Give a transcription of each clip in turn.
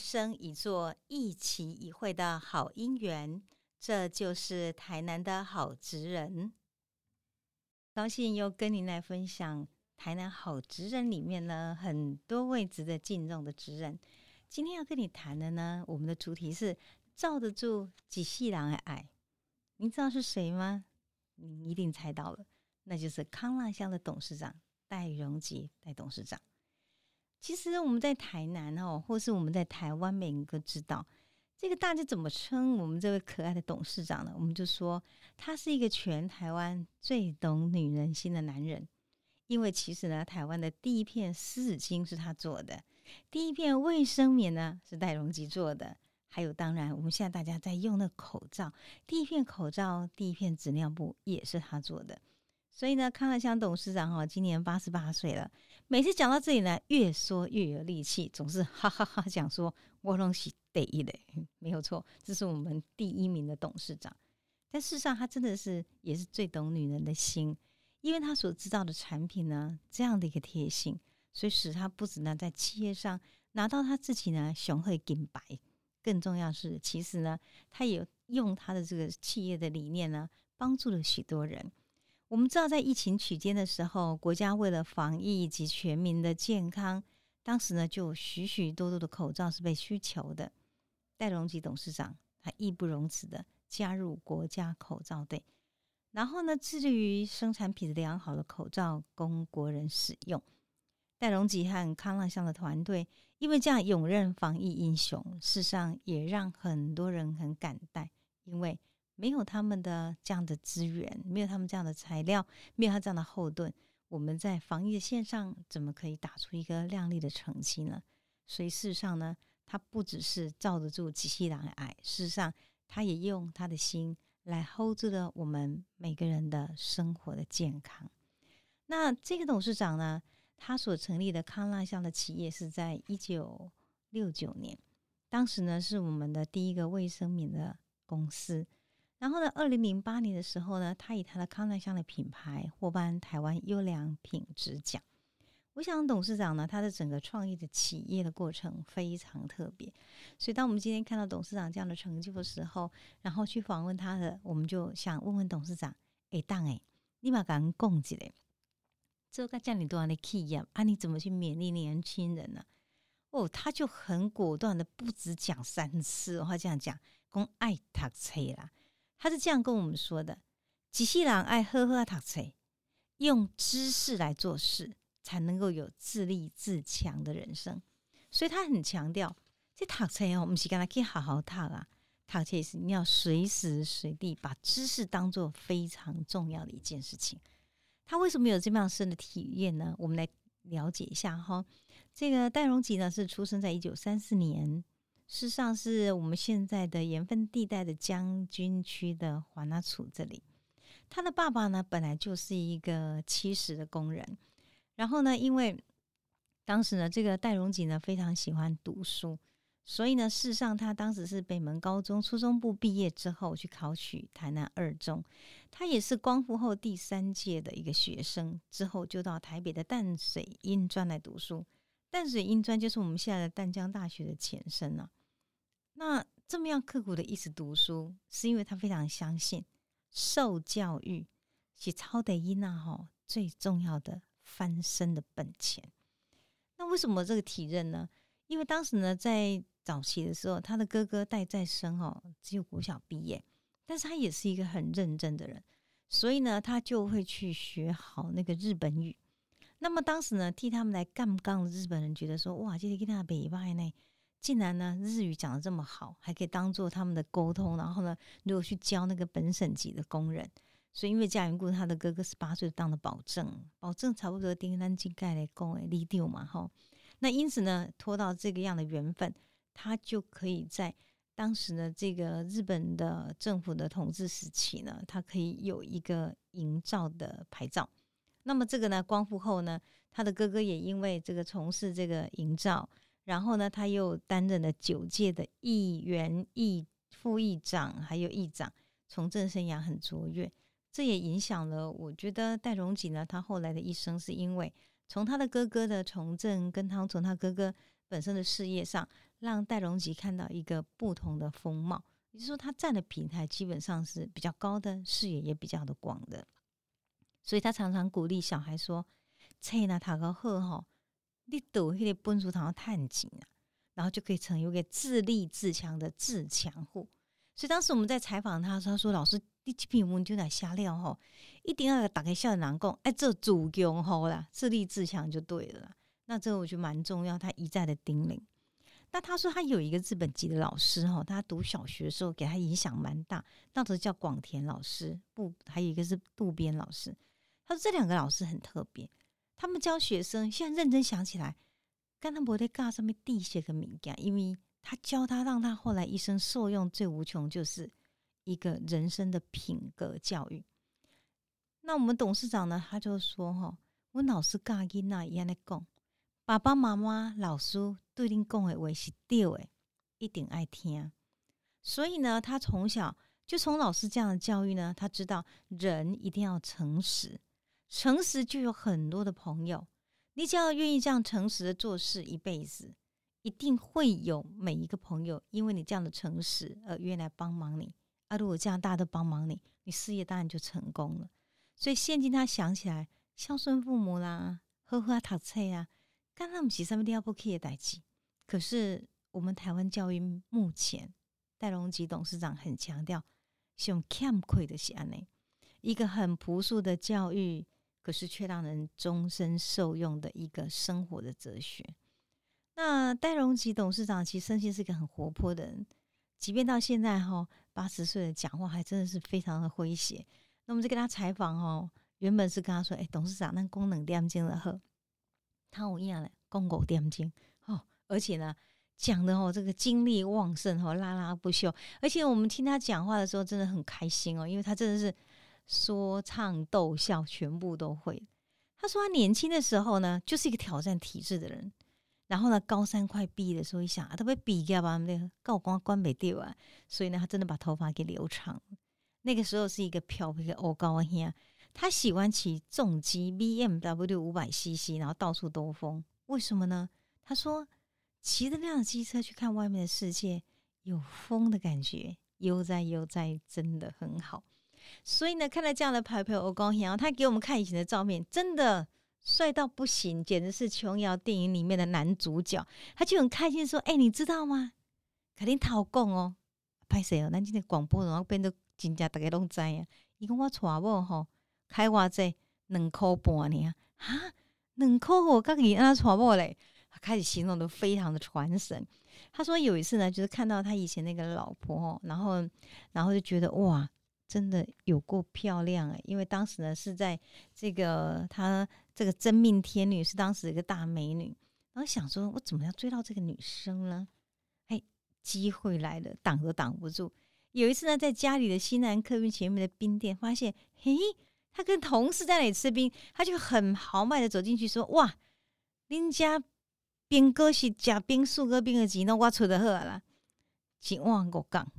生一座一期一会的好姻缘。这就是台南的好职人。高兴又跟您来分享台南好职人里面呢很多位值得敬重的职人。今天要跟你谈的呢，我们的主题是罩得住几细郎的爱。您知道是谁吗？您一定猜到了，那就是康乐乡的董事长戴荣吉戴董事长。其实我们在台南哦，或是我们在台湾，每一个知道这个大家怎么称我们这位可爱的董事长呢？我们就说他是一个全台湾最懂女人心的男人。因为其实呢，台湾的第一片湿纸巾是他做的，第一片卫生棉呢是戴荣吉做的。还有，当然，我们现在大家在用的口罩，第一片口罩、第一片纸尿布也是他做的。所以呢，康乐香董事长哈，今年八十八岁了。每次讲到这里呢，越说越有力气，总是哈哈哈讲说我东西第一的，没有错，这是我们第一名的董事长。但事实上，他真的是也是最懂女人的心，因为他所制造的产品呢，这样的一个贴心，所以使他不止呢在企业上拿到他自己呢雄厚的金牌。更重要是，其实呢，他也用他的这个企业的理念呢，帮助了许多人。我们知道，在疫情期间的时候，国家为了防疫以及全民的健康，当时呢，就许许多多的口罩是被需求的。戴荣吉董事长他义不容辞的加入国家口罩队，然后呢，致力于生产品质良好的口罩供国人使用。戴荣吉和康乐乡的团队。因为这样勇任防疫英雄，事实上也让很多人很感。没有他们的这样的资源，没有他们这样的材料，没有他这样的后盾，我们在防疫的线上怎么可以打出一个亮丽的成绩呢？所以事实上呢，他不只是罩得住机器人的爱，事实上他也用他的心来 hold 住了我们每个人的生活的健康。那这个董事长呢？他所成立的康乐乡的企业是在一九六九年，当时呢是我们的第一个卫生棉的公司。然后呢，二零零八年的时候呢，他以他的康乃香的品牌获颁台湾优良品质奖。我想董事长呢，他的整个创业的企业的过程非常特别。所以当我们今天看到董事长这样的成就的时候，然后去访问他的，我们就想问问董事长：哎，当哎，立马敢供给嘞？这个叫你多少的企业啊？你怎么去勉励年轻人呢？哦，他就很果断的，不止讲三次，他这样讲，讲爱读册啦。他是这样跟我们说的：，机器人爱呵呵读册，用知识来做事，才能够有自立自强的人生。所以他很强调，这读册哦，我们是跟他可以好好读啊。读册是你要随时随地把知识当做非常重要的一件事情。他为什么有这么样深的体验呢？我们来了解一下哈。这个戴荣吉呢是出生在一九三四年，事实上是我们现在的盐分地带的将军区的华纳楚这里。他的爸爸呢本来就是一个七十的工人，然后呢，因为当时呢这个戴荣吉呢非常喜欢读书。所以呢，事实上，他当时是北门高中初中部毕业之后去考取台南二中，他也是光复后第三届的一个学生，之后就到台北的淡水英专来读书。淡水英专就是我们现在的淡江大学的前身啊。那这么样刻苦的一直读书，是因为他非常相信受教育是超得伊娜哈最重要的翻身的本钱。那为什么这个体认呢？因为当时呢，在早期的时候，他的哥哥戴在生哦，只有国小毕业，但是他也是一个很认真的人，所以呢，他就会去学好那个日本语。那么当时呢，替他们来干杠的日本人觉得说，哇，今天跟他北拜呢，竟然呢日语讲的这么好，还可以当做他们的沟通，然后呢，如果去教那个本省级的工人，所以因为家缘故，他的哥哥十八岁当了保证，保证差不多丁单进盖来供诶立丢嘛，哈。那因此呢，拖到这个样的缘分。他就可以在当时的这个日本的政府的统治时期呢，他可以有一个营造的牌照。那么这个呢，光复后呢，他的哥哥也因为这个从事这个营造，然后呢，他又担任了九届的议员、议副议长，还有议长，从政生涯很卓越。这也影响了，我觉得戴荣吉呢，他后来的一生是因为从他的哥哥的从政，跟他从他哥哥本身的事业上，让戴荣吉看到一个不同的风貌。也就是说，他站的平台基本上是比较高的，视野也比较的广的。所以他常常鼓励小孩说：“切那塔个好吼，你读迄个本书堂探紧啊，然后就可以成为一个自立自强的自强户。”所以当时我们在采访他，他说：“老师，第几篇文就来瞎料吼，一定要打开笑脸讲，哎，这主用好啦，自立自强就对了啦。”那这个我觉得蛮重要，他一再的叮咛。那他说他有一个日本籍的老师哈，他读小学的时候给他影响蛮大，那时叫广田老师，不，还有一个是渡边老师。他说这两个老师很特别，他们教学生，现在认真想起来，跟他不在尬上面递些个敏感，因为他教他，让他后来一生受用最无穷，就是一个人生的品格教育。那我们董事长呢，他就说哈，我老师教囡仔一样的讲，爸爸妈妈、老师对恁讲的话是对的，一定爱听。所以呢，他从小就从老师这样的教育呢，他知道人一定要诚实。诚实就有很多的朋友，你只要愿意这样诚实的做事，一辈子一定会有每一个朋友，因为你这样的诚实而愿意来帮忙你。啊，如果这样大家都帮忙你，你事业当然就成功了。所以现今他想起来，孝顺父母啦，呵呵啊，读册啊，刚刚我们上面都要不可以的代际。可是我们台湾教育目前，戴隆吉董事长很强调，用欠亏的是安内一个很朴素的教育。可是却让人终身受用的一个生活的哲学。那戴荣吉董事长其实生性是一个很活泼的人，即便到现在哈八十岁的讲话还真的是非常的诙谐。那我们就跟他采访哦，原本是跟他说：“哎，董事长，那功能点睛了呵，他我一样嘞功狗点睛哦，而且呢讲的哦这个精力旺盛哦，拉拉不休。而且我们听他讲话的时候真的很开心哦，因为他真的是。”说唱逗笑全部都会。他说他年轻的时候呢，就是一个挑战体制的人。然后呢，高三快毕业的时候，一想啊，他被比掉吧，那个高光关北掉啊，所以呢，他真的把头发给留长。那个时候是一个漂皮的欧高兄，他喜欢骑重机 B M W 五百 C C，然后到处兜风。为什么呢？他说骑着那辆机车去看外面的世界，有风的感觉，悠哉悠哉，真的很好。所以呢，看到这样的牌牌，我高兴。然后他给我们看以前的照片，真的帅到不行，简直是琼瑶电影里面的男主角。他就很开心说：“哎，你知道吗？肯定讨供哦，拍谁哦？咱今天广播然后变得真正大家拢知啊。伊讲我娶某吼，开偌济两箍半呢？哈，两箍我刚给安娶某嘞。他开始形容的非常的传神。他说有一次呢，就是看到他以前那个老婆哦，然后然后就觉得哇。”真的有够漂亮哎！因为当时呢是在这个她这个真命天女是当时一个大美女，然后想说我怎么样追到这个女生呢？哎，机会来了，挡都挡不住。有一次呢，在家里的西南客运前面的冰店，发现嘿，他跟同事在那里吃冰，他就很豪迈的走进去说：“哇，恁家冰哥是假冰素哥冰的钱，那我出的好啦，一碗五港，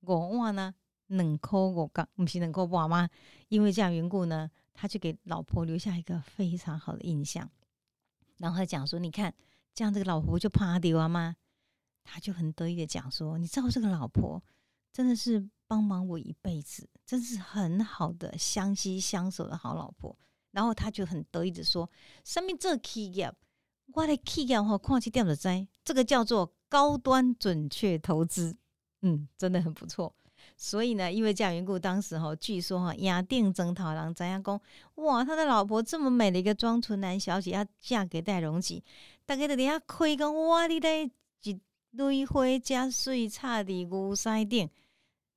五碗呢？”冷抠我刚不是冷抠爸妈，因为这样缘故呢，他就给老婆留下一个非常好的印象。然后他讲说：“你看，这样这个老婆就怕丢啊吗？”他就很得意的讲说：“你知道这个老婆真的是帮忙我一辈子，真是很好的相惜相守的好老婆。”然后他就很得意的说：“上面这企业，我的企业和矿气掉的灾，这个叫做高端准确投资，嗯，真的很不错。”所以呢，因为这样缘故，当时哈，据说哈，雅定征讨郎怎样讲？哇，他的老婆这么美的一个庄纯男小姐，要嫁给戴荣吉，大家在底下开讲，哇，你在一堆花加水差的牛屎顶，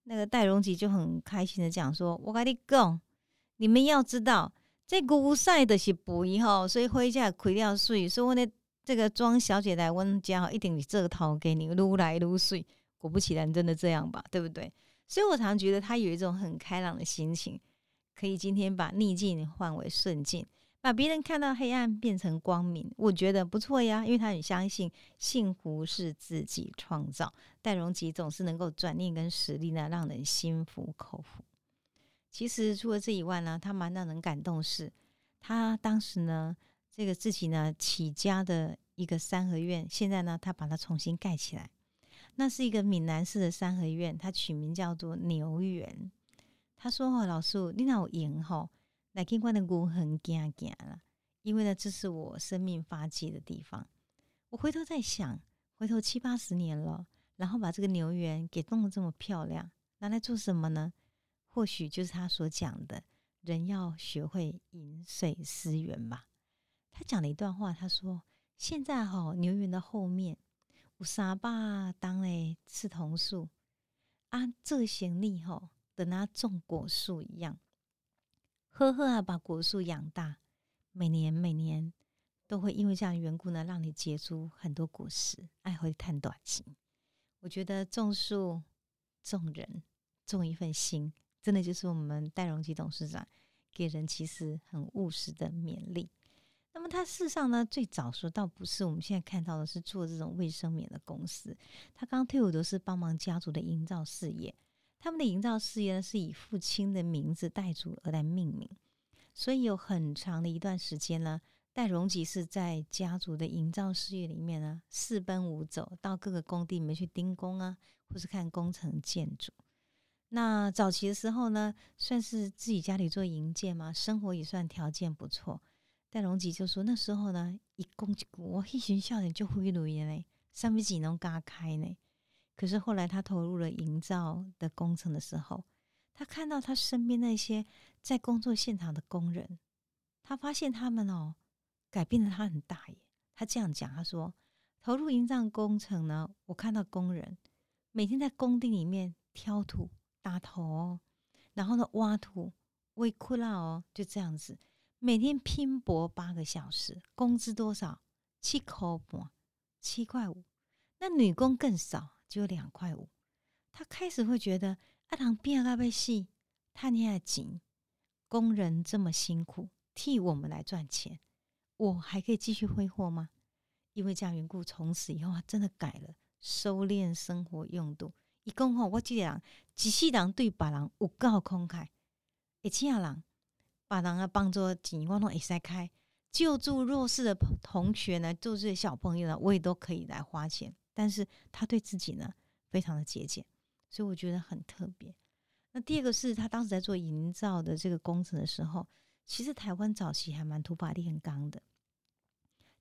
那个戴荣吉就很开心的讲说：“我跟你讲，你们要知道，这牛腮的是肥哈，所以花价开了水，所以我的这个庄小姐来我家，一定是这套给你撸来撸水。果不其然，真的这样吧？对不对？”所以我常觉得他有一种很开朗的心情，可以今天把逆境换为顺境，把别人看到黑暗变成光明，我觉得不错呀。因为他很相信幸福是自己创造，戴荣吉总是能够转念跟实力呢，让人心服口服。其实除了这以外呢，他蛮让人感动是，他当时呢这个自己呢起家的一个三合院，现在呢他把它重新盖起来。那是一个闽南式的三合院，它取名叫做牛园。他说：“哦，老师，你那有赢吼，来听我的牛很惊惊了，因为呢，这是我生命发迹的地方。我回头在想，回头七八十年了，然后把这个牛园给弄得这么漂亮，拿来做什么呢？或许就是他所讲的，人要学会饮水思源吧。他讲了一段话，他说：现在哈牛园的后面。”有三把当嘞刺桐树，啊，这行李吼，等它种果树一样，呵呵啊，把果树养大，每年每年都会因为这样缘故呢，让你结出很多果实，爱会看短期。我觉得种树、种人、种一份心，真的就是我们戴荣基董事长给人其实很务实的勉励。那么他事实上呢，最早说倒不是我们现在看到的是做这种卫生棉的公司。他刚退伍都是帮忙家族的营造事业。他们的营造事业呢，是以父亲的名字代祖而来命名。所以有很长的一段时间呢，戴荣吉是在家族的营造事业里面呢，四奔五走到各个工地里面去盯工啊，或是看工程建筑。那早期的时候呢，算是自己家里做营建嘛，生活也算条件不错。戴荣吉就说：“那时候呢，一公，我一群笑脸就挥炉烟嘞，上面几能嘎开呢。可是后来他投入了营造的工程的时候，他看到他身边那些在工作现场的工人，他发现他们哦，改变了他很大耶。他这样讲，他说：投入营造工程呢，我看到工人每天在工地里面挑土、打头，然后呢挖土、围窟窿哦，就这样子。”每天拼搏八个小时，工资多少？七块半，七块五。那女工更少，只有两块五。他开始会觉得，阿郎变阿被戏，他你还紧，工人这么辛苦，替我们来赚钱，我还可以继续挥霍吗？因为这样缘故，从此以后他真的改了，收敛生活用度。一共吼，我记得人，一世人对别人有够慷慨，一千人。把人啊帮助钱，我拢会使开救助弱势的同学呢，救助小朋友呢，我也都可以来花钱。但是他对自己呢，非常的节俭，所以我觉得很特别。那第二个是他当时在做营造的这个工程的时候，其实台湾早期还蛮土法炼钢的。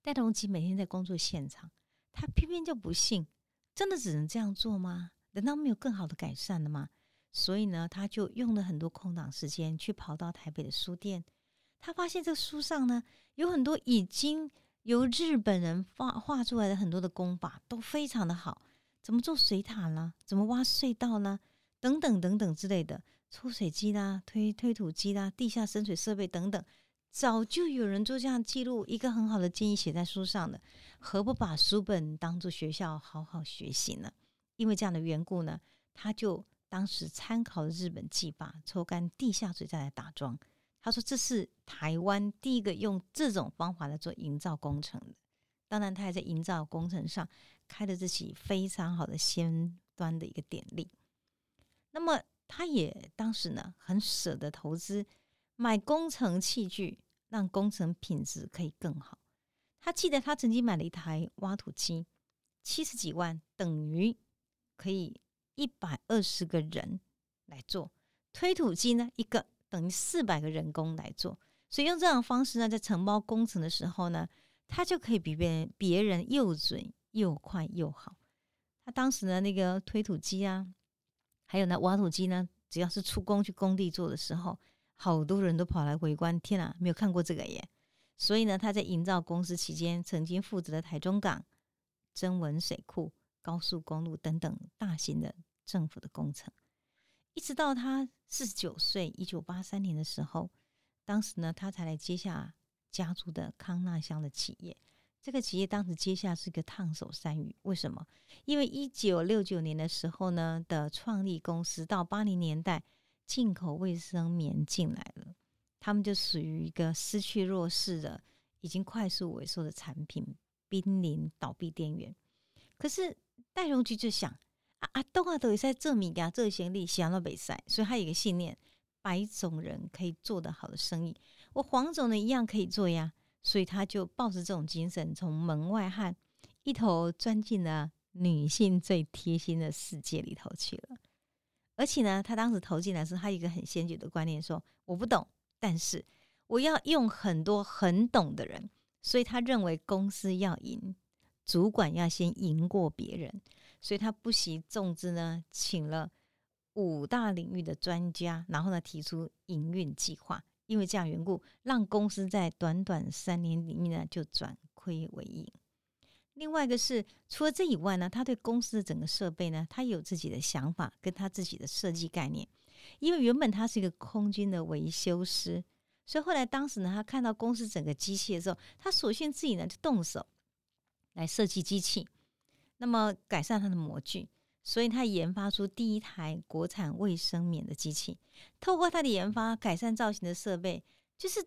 戴同吉每天在工作现场，他偏偏就不信，真的只能这样做吗？难道没有更好的改善了吗？所以呢，他就用了很多空档时间去跑到台北的书店。他发现这个书上呢，有很多已经由日本人画画出来的很多的工法都非常的好。怎么做水塔呢？怎么挖隧道呢？等等等等之类的，抽水机啦、推推土机啦、地下深水设备等等，早就有人做这样记录。一个很好的建议写在书上的，何不把书本当做学校好好学习呢？因为这样的缘故呢，他就。当时参考了日本技法，抽干地下水再来打桩。他说这是台湾第一个用这种方法来做营造工程的。当然，他还在营造工程上开了自己非常好的先端的一个典例。那么，他也当时呢很舍得投资买工程器具，让工程品质可以更好。他记得他曾经买了一台挖土机，七十几万，等于可以。一百二十个人来做推土机呢，一个等于四百个人工来做，所以用这样方式呢，在承包工程的时候呢，他就可以比别人别人又准又快又好。他当时呢，那个推土机啊，还有那挖土机呢，只要是出工去工地做的时候，好多人都跑来围观。天啊，没有看过这个耶！所以呢，他在营造公司期间，曾经负责的台中港、增文水库。高速公路等等大型的政府的工程，一直到他四十九岁，一九八三年的时候，当时呢，他才来接下家族的康纳乡的企业。这个企业当时接下是个烫手山芋，为什么？因为一九六九年的时候呢的创立公司，到八零年代进口卫生棉进来了，他们就属于一个失去弱势的、已经快速萎缩的产品，濒临倒闭边缘。可是。戴荣菊就想啊啊，东啊都也在这米呀，这些力想到北塞，所以他有一个信念：白种人可以做得好的生意，我黄种人一样可以做呀。所以他就抱着这种精神，从门外汉一头钻进了女性最贴心的世界里头去了。而且呢，他当时投进来时，他一个很先决的观念，说我不懂，但是我要用很多很懂的人。所以他认为公司要赢，主管要先赢过别人，所以他不惜重资呢，请了五大领域的专家，然后呢提出营运计划。因为这样缘故，让公司在短短三年里面呢就转亏为盈。另外一个是，除了这以外呢，他对公司的整个设备呢，他有自己的想法跟他自己的设计概念。因为原本他是一个空军的维修师，所以后来当时呢，他看到公司整个机器的时候，他索性自己呢就动手来设计机器，那么改善它的模具。所以他研发出第一台国产卫生棉的机器，透过他的研发改善造型的设备，就是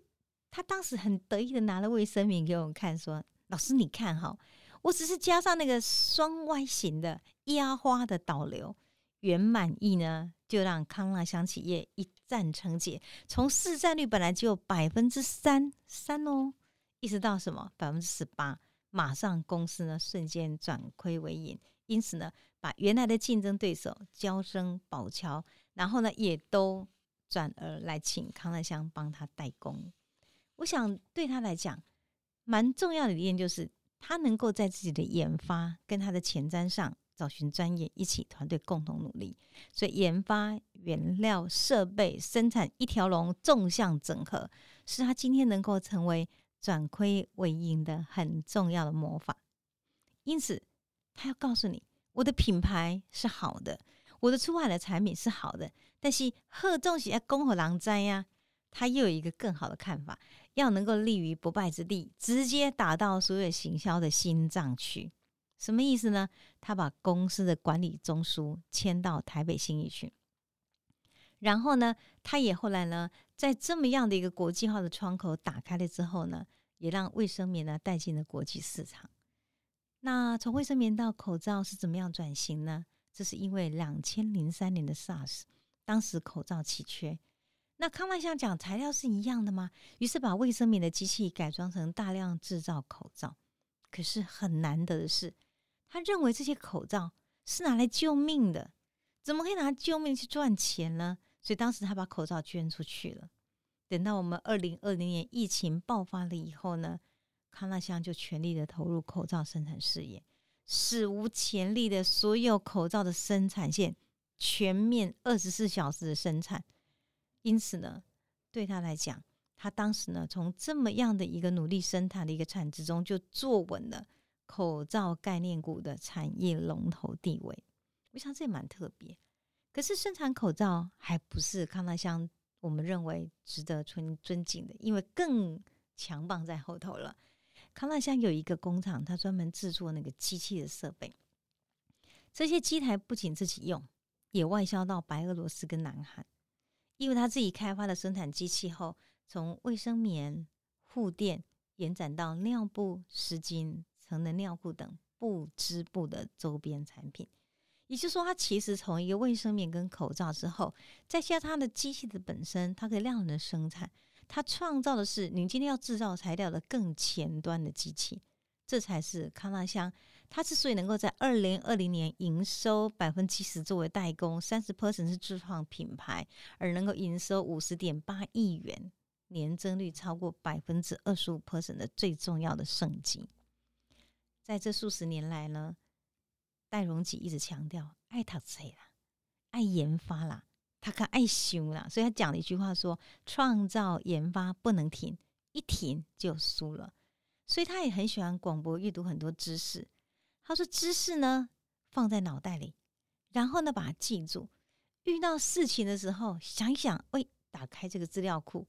他当时很得意的拿了卫生棉给我们看，说：“老师你看哈，我只是加上那个双 Y 型的压花的导流，圆满意呢，就让康乐香企业一战成捷，从市占率本来就百分之三三哦，一直到什么百分之十八，马上公司呢瞬间转亏为盈，因此呢。”把原来的竞争对手娇生宝乔，然后呢，也都转而来请康乐香帮他代工。我想对他来讲，蛮重要的一点就是，他能够在自己的研发跟他的前瞻上找寻专业，一起团队共同努力。所以，研发、原料、设备、生产一条龙，纵向整合，是他今天能够成为转亏为盈的很重要的魔法。因此，他要告诉你。我的品牌是好的，我的出海的产品是好的，但是贺仲喜在恭候狼灾呀，他又有一个更好的看法，要能够立于不败之地，直接打到所有行销的心脏去。什么意思呢？他把公司的管理中枢迁到台北新义区，然后呢，他也后来呢，在这么样的一个国际化的窗口打开了之后呢，也让卫生棉呢带进了国际市场。那从卫生棉到口罩是怎么样转型呢？这是因为两千零三年的 SARS，当时口罩奇缺，那康万香讲材料是一样的吗？于是把卫生棉的机器改装成大量制造口罩。可是很难得的是，他认为这些口罩是拿来救命的，怎么可以拿救命去赚钱呢？所以当时他把口罩捐出去了。等到我们二零二零年疫情爆发了以后呢？康乐香就全力的投入口罩生产事业，史无前例的所有口罩的生产线全面二十四小时的生产。因此呢，对他来讲，他当时呢，从这么样的一个努力生产的一个产值中，就坐稳了口罩概念股的产业龙头地位。我想这也蛮特别。可是生产口罩还不是康乐香我们认为值得尊尊敬的，因为更强棒在后头了。康乐香有一个工厂，它专门制作那个机器的设备。这些机台不仅自己用，也外销到白俄罗斯跟南韩。因为他自己开发的生产机器后，从卫生棉、护垫延展到尿布、湿巾、成人尿裤等不织布的周边产品。也就是说，它其实从一个卫生棉跟口罩之后，再加它的机器的本身，它可以量的生产。它创造的是你今天要制造材料的更前端的机器，这才是康纳香。它之所以能够在二零二零年营收百分之七十作为代工，三十 percent 是自创品牌，而能够营收五十点八亿元，年增率超过百分之二十五 percent 的最重要的胜绩。在这数十年来呢，戴荣吉一直强调爱读册啦，爱研发啦。他可爱凶啦，所以他讲了一句话说：“创造研发不能停，一停就输了。”所以他也很喜欢广播阅读很多知识。他说：“知识呢放在脑袋里，然后呢把它记住。遇到事情的时候，想一想，喂，打开这个资料库，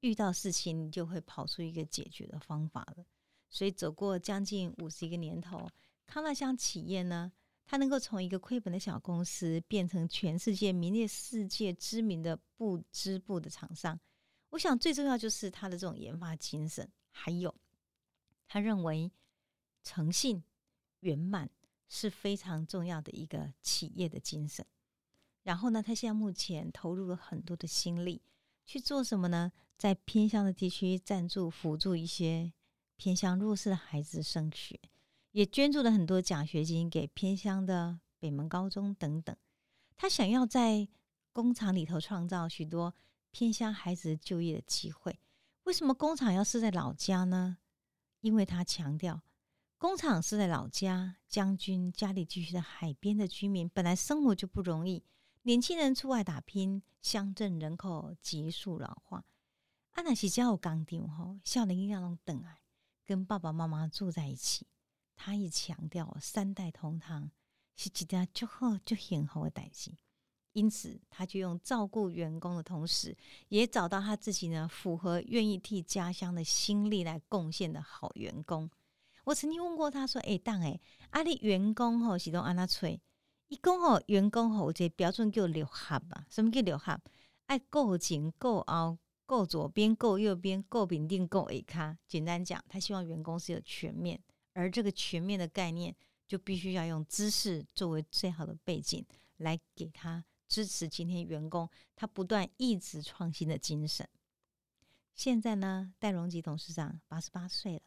遇到事情你就会跑出一个解决的方法了。”所以走过将近五十一个年头，康乐香企业呢。他能够从一个亏本的小公司变成全世界名列世界知名的不织布的厂商，我想最重要就是他的这种研发精神，还有他认为诚信圆满是非常重要的一个企业的精神。然后呢，他现在目前投入了很多的心力去做什么呢？在偏乡的地区赞助辅助一些偏乡弱势的孩子升学，也捐助了很多奖学金给偏乡的北门高中等等。他想要在工厂里头创造许多偏乡孩子就业的机会。为什么工厂要设在老家呢？因为他强调，工厂是在老家，将军家里继续在海边的居民本来生活就不容易，年轻人出外打拼，乡镇人口急速老化。啊那是家有钢钉吼，少年要拢等爱，跟爸爸妈妈住在一起。他也强调三代同堂是一件足好就幸福的代志。因此，他就用照顾员工的同时，也找到他自己呢符合愿意替家乡的心力来贡献的好员工。我曾经问过他说：“哎，当哎，阿里员工吼是都安那吹？一共吼员工吼，这标准叫六合吧？什么叫六合？爱够前够后，够左边够右边，够平定够 A 卡。简单讲，他希望员工是有全面，而这个全面的概念，就必须要用知识作为最好的背景来给他。”支持今天员工他不断一直创新的精神。现在呢，戴荣吉董事长八十八岁了，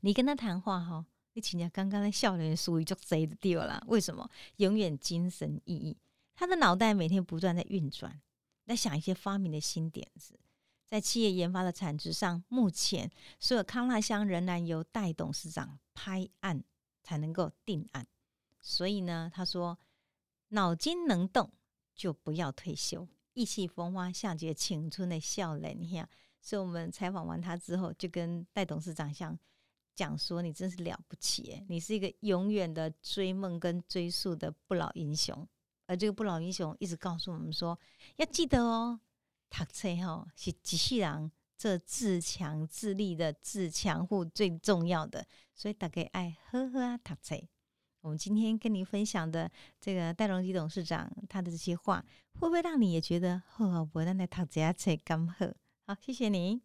你跟他谈话哈，你请教刚刚的笑脸属于就贼的掉了。为什么？永远精神奕奕，他的脑袋每天不断在运转，在想一些发明的新点子。在企业研发的产值上，目前所有康纳香仍然由戴董事长拍案才能够定案。所以呢，他说。脑筋能动就不要退休，意气风发，像极青春的笑脸一样。所以，我们采访完他之后，就跟戴董事长像讲说：“你真是了不起，你是一个永远的追梦跟追溯的不老英雄。”而这个不老英雄一直告诉我们说：“要记得哦，读册吼是机器人这自强自立的自强户最重要的，所以大家爱呵呵啊读册。”我们今天跟您分享的这个戴荣基董事长他的这些话，会不会让你也觉得，呵，我那那读这些才刚好？好，谢谢您。